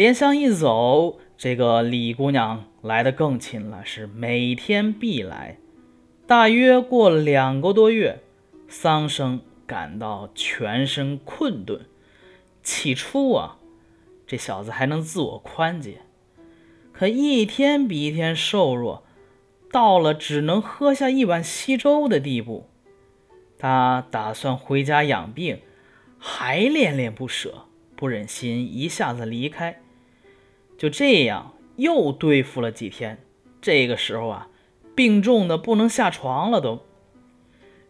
莲香一走，这个李姑娘来得更勤了，是每天必来。大约过了两个多月，桑生感到全身困顿。起初啊，这小子还能自我宽解，可一天比一天瘦弱，到了只能喝下一碗稀粥的地步。他打算回家养病，还恋恋不舍，不忍心一下子离开。就这样又对付了几天，这个时候啊，病重的不能下床了都。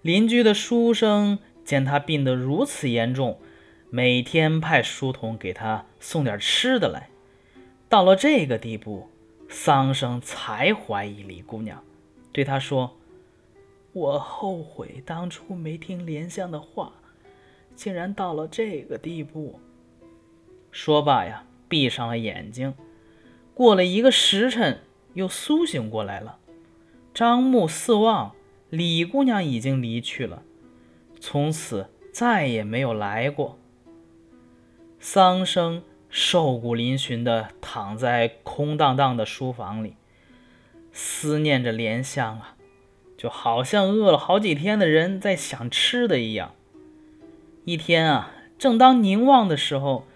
邻居的书生见他病得如此严重，每天派书童给他送点吃的来。到了这个地步，桑生才怀疑李姑娘，对他说。我后悔当初没听莲香的话，竟然到了这个地步。说罢呀，闭上了眼睛。过了一个时辰，又苏醒过来了。张目四望，李姑娘已经离去了，从此再也没有来过。桑生瘦骨嶙峋地躺在空荡荡的书房里，思念着莲香啊。就好像饿了好几天的人在想吃的一样。一天啊，正当凝望的时候，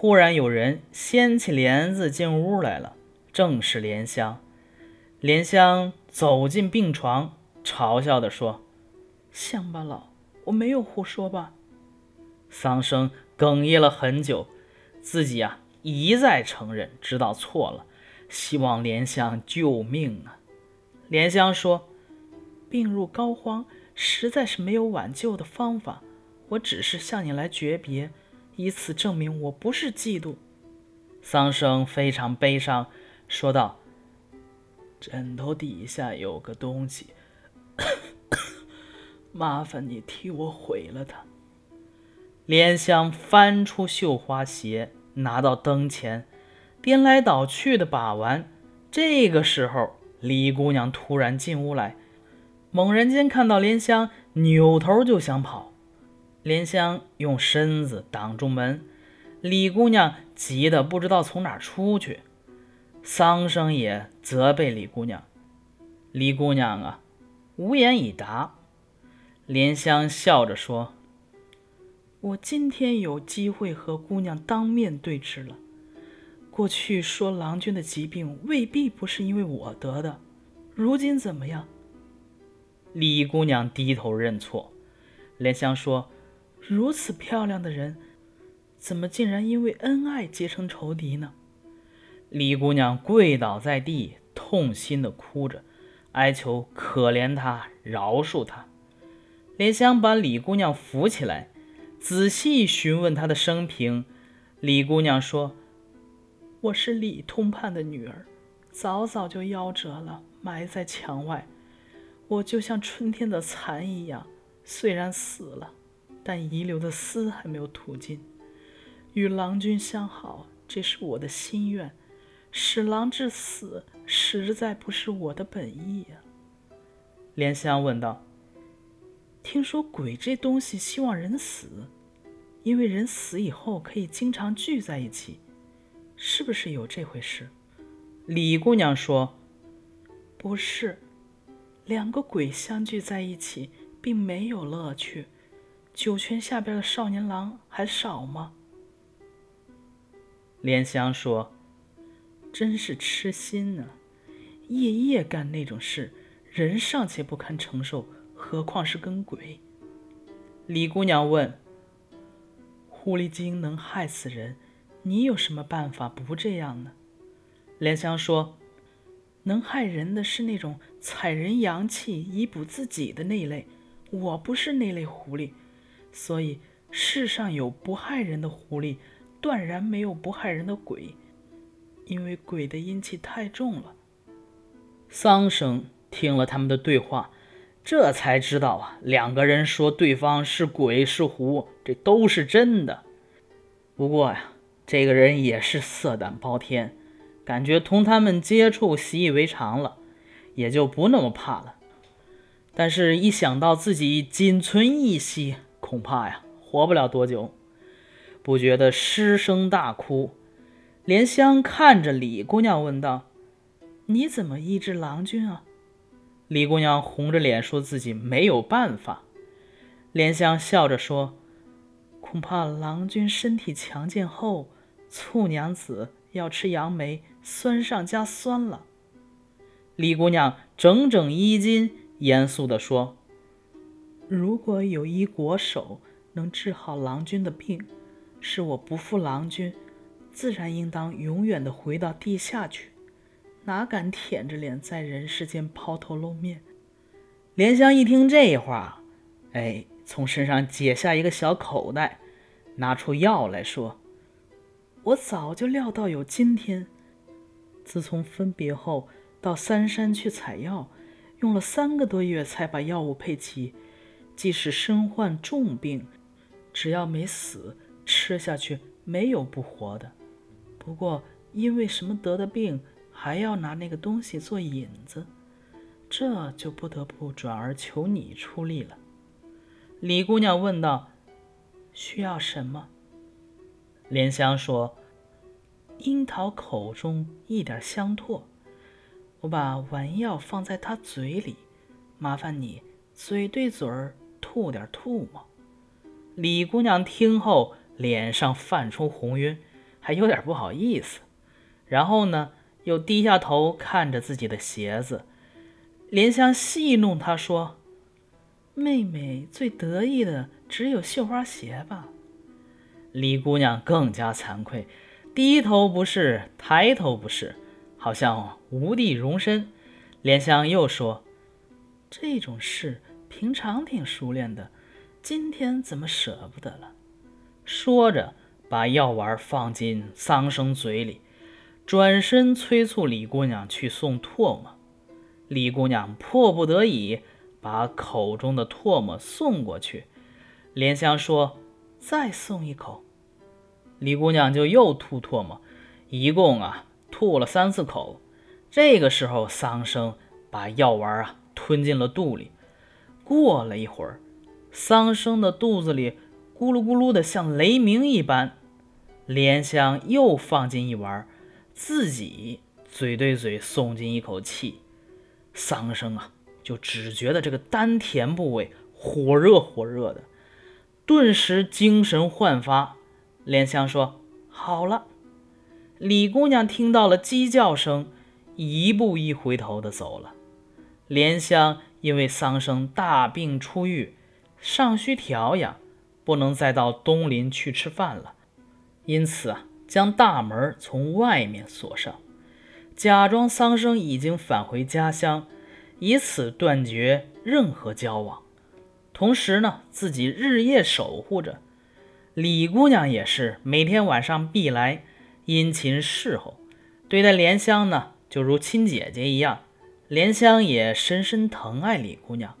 忽然有人掀起帘子进屋来了，正是莲香。莲香走进病床，嘲笑地说：“乡巴佬，我没有胡说吧？”桑生哽咽了很久，自己啊一再承认知道错了，希望莲香救命啊。莲香说。病入膏肓，实在是没有挽救的方法。我只是向你来诀别，以此证明我不是嫉妒。桑生非常悲伤，说道：“枕头底下有个东西，麻烦你替我毁了它。”莲香翻出绣花鞋，拿到灯前，颠来倒去的把玩。这个时候，李姑娘突然进屋来。猛然间看到莲香，扭头就想跑。莲香用身子挡住门，李姑娘急得不知道从哪出去。桑生也责备李姑娘，李姑娘啊，无言以答。莲香笑着说：“我今天有机会和姑娘当面对质了。过去说郎君的疾病未必不是因为我得的，如今怎么样？”李姑娘低头认错，莲香说：“如此漂亮的人，怎么竟然因为恩爱结成仇敌呢？”李姑娘跪倒在地，痛心的哭着，哀求可怜她，饶恕她。莲香把李姑娘扶起来，仔细询问她的生平。李姑娘说：“我是李通判的女儿，早早就夭折了，埋在墙外。”我就像春天的蚕一样，虽然死了，但遗留的丝还没有吐尽。与郎君相好，这是我的心愿。使郎至死，实在不是我的本意呀。莲香问道：“听说鬼这东西希望人死，因为人死以后可以经常聚在一起，是不是有这回事？”李姑娘说：“不是。”两个鬼相聚在一起，并没有乐趣。九泉下边的少年郎还少吗？莲香说：“真是痴心呢，夜夜干那种事，人尚且不堪承受，何况是跟鬼？”李姑娘问：“狐狸精能害死人，你有什么办法不这样呢？”莲香说。能害人的是那种采人阳气以补自己的那类，我不是那类狐狸，所以世上有不害人的狐狸，断然没有不害人的鬼，因为鬼的阴气太重了。桑生听了他们的对话，这才知道啊，两个人说对方是鬼是狐，这都是真的。不过呀，这个人也是色胆包天。感觉同他们接触习以为常了，也就不那么怕了。但是，一想到自己仅存一息，恐怕呀活不了多久，不觉得失声大哭。莲香看着李姑娘问道：“你怎么医治郎君啊？”李姑娘红着脸说自己没有办法。莲香笑着说：“恐怕郎君身体强健后，醋娘子要吃杨梅，酸上加酸了。”李姑娘整整衣襟，严肃地说：“如果有一国手能治好郎君的病，是我不负郎君。”自然应当永远的回到地下去，哪敢舔着脸在人世间抛头露面？莲香一听这话，哎，从身上解下一个小口袋，拿出药来说：“我早就料到有今天。自从分别后，到三山去采药，用了三个多月才把药物配齐。即使身患重病，只要没死，吃下去没有不活的。”不过，因为什么得的病，还要拿那个东西做引子，这就不得不转而求你出力了。李姑娘问道：“需要什么？”莲香说：“樱桃口中一点香唾，我把丸药放在他嘴里，麻烦你嘴对嘴儿吐点吐沫。”李姑娘听后，脸上泛出红晕。还有点不好意思，然后呢，又低下头看着自己的鞋子。莲香戏弄他说：“妹妹最得意的只有绣花鞋吧？”李姑娘更加惭愧，低头不是，抬头不是，好像无地容身。莲香又说：“这种事平常挺熟练的，今天怎么舍不得了？”说着。把药丸放进桑生嘴里，转身催促李姑娘去送唾沫。李姑娘迫不得已把口中的唾沫送过去。莲香说：“再送一口。”李姑娘就又吐唾沫，一共啊吐了三四口。这个时候，桑生把药丸啊吞进了肚里。过了一会儿，桑生的肚子里咕噜咕噜的，像雷鸣一般。莲香又放进一碗，自己嘴对嘴送进一口气，桑生啊，就只觉得这个丹田部位火热火热的，顿时精神焕发。莲香说：“好了。”李姑娘听到了鸡叫声，一步一回头的走了。莲香因为桑生大病初愈，尚需调养，不能再到东林去吃饭了。因此啊，将大门从外面锁上，假装桑生已经返回家乡，以此断绝任何交往。同时呢，自己日夜守护着李姑娘，也是每天晚上必来殷勤侍候，对待莲香呢，就如亲姐姐一样。莲香也深深疼爱李姑娘。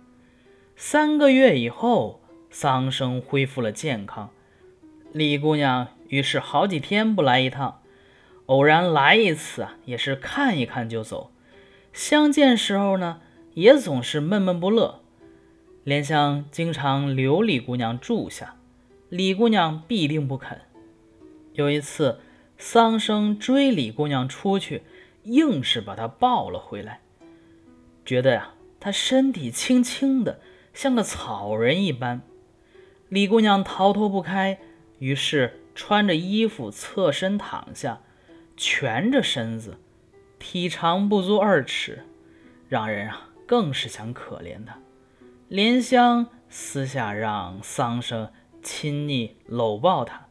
三个月以后，桑生恢复了健康，李姑娘。于是好几天不来一趟，偶然来一次啊，也是看一看就走。相见时候呢，也总是闷闷不乐。莲香经常留李姑娘住下，李姑娘必定不肯。有一次，桑生追李姑娘出去，硬是把她抱了回来，觉得呀，她身体轻轻的，像个草人一般。李姑娘逃脱不开，于是。穿着衣服侧身躺下，蜷着身子，体长不足二尺，让人啊更是想可怜他。莲香私下让桑生亲昵搂抱他，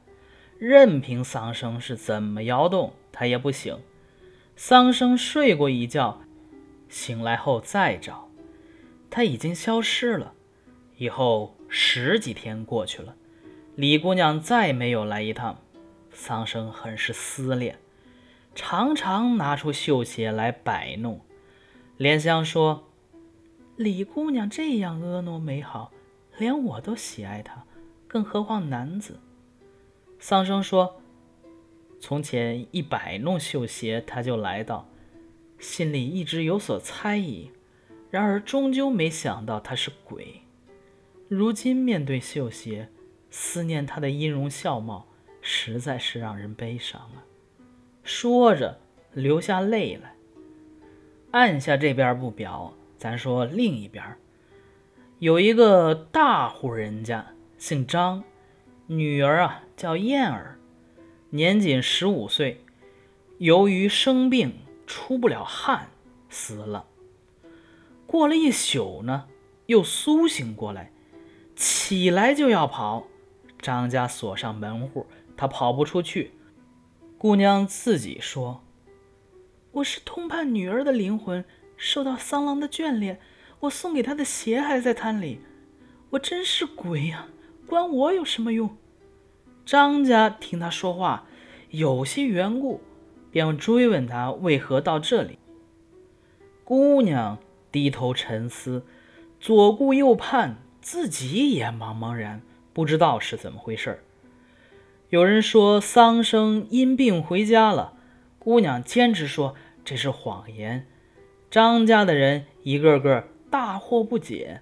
任凭桑生是怎么摇动，他也不醒。桑生睡过一觉，醒来后再找，他已经消失了。以后十几天过去了。李姑娘再没有来一趟，桑生很是思念，常常拿出绣鞋来摆弄。莲香说：“李姑娘这样婀娜美好，连我都喜爱她，更何况男子？”桑生说：“从前一摆弄绣鞋，她就来到，心里一直有所猜疑，然而终究没想到他是鬼。如今面对绣鞋。”思念他的音容笑貌，实在是让人悲伤啊！说着流下泪来。按下这边不表，咱说另一边，有一个大户人家，姓张，女儿啊叫燕儿，年仅十五岁，由于生病出不了汗，死了。过了一宿呢，又苏醒过来，起来就要跑，张家锁上门户，他跑不出去。姑娘自己说。我是通判女儿的灵魂，受到桑郎的眷恋。我送给他的鞋还在摊里。我真是鬼呀！关我有什么用？张家听他说话有些缘故，便追问他为何到这里。姑娘低头沉思，左顾右盼，自己也茫茫然，不知道是怎么回事。有人说桑生因病回家了，姑娘坚持说。这是谎言，张家的人一个个大惑不解。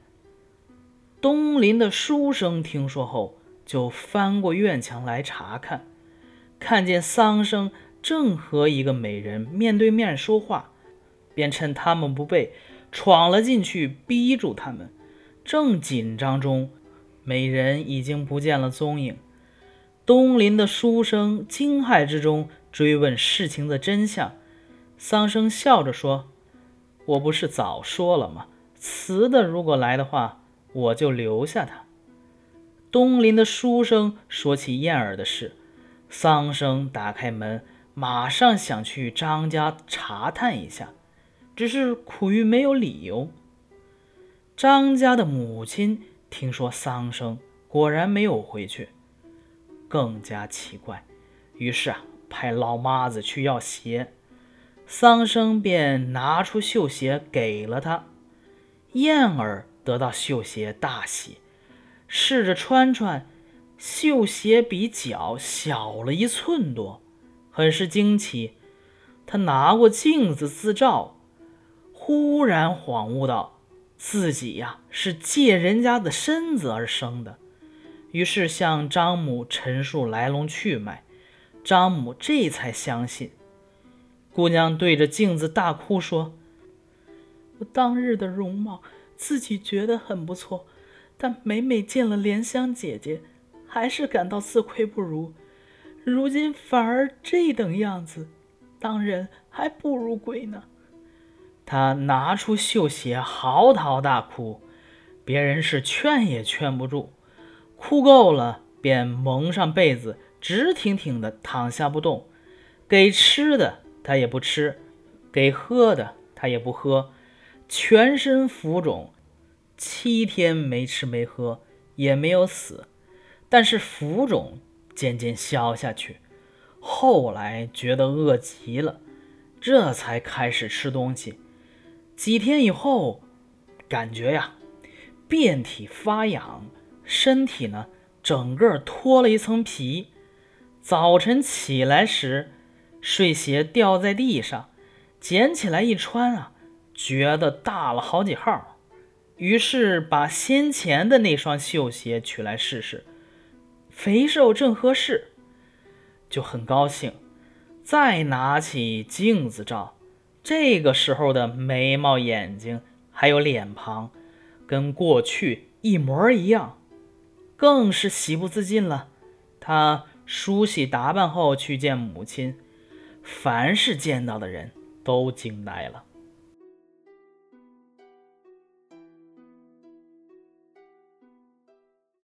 东林的书生听说后，就翻过院墙来查看，看见桑生正和一个美人面对面说话，便趁他们不备，闯了进去，逼住他们。正紧张中，美人已经不见了踪影。东林的书生惊骇之中，追问事情的真相。桑生笑着说：“我不是早说了吗？雌的如果来的话，我就留下他。”东林的书生说起燕儿的事，桑生打开门，马上想去张家查探一下，只是苦于没有理由。张家的母亲听说桑生果然没有回去，更加奇怪，于是啊，派老妈子去要鞋。桑生便拿出绣鞋给了他，燕儿得到绣鞋大喜，试着穿穿，绣鞋比脚小了一寸多，很是惊奇。他拿过镜子自照，忽然恍悟到自己呀是借人家的身子而生的，于是向张母陈述来龙去脉，张母这才相信。姑娘对着镜子大哭说：“我当日的容貌，自己觉得很不错，但每每见了莲香姐姐，还是感到自愧不如。如今反而这等样子，当人还不如鬼呢。”他拿出绣鞋，嚎啕大哭，别人是劝也劝不住。哭够了，便蒙上被子，直挺挺的躺下不动，给吃的。他也不吃，给喝的他也不喝，全身浮肿，七天没吃没喝，也没有死，但是浮肿渐渐消下去。后来觉得饿极了，这才开始吃东西。几天以后，感觉呀，遍体发痒，身体呢整个脱了一层皮。早晨起来时。睡鞋掉在地上，捡起来一穿啊，觉得大了好几号。于是把先前的那双绣鞋取来试试，肥瘦正合适，就很高兴。再拿起镜子照，这个时候的眉毛、眼睛还有脸庞，跟过去一模一样，更是喜不自禁了。他梳洗打扮后去见母亲。凡是见到的人都惊呆了。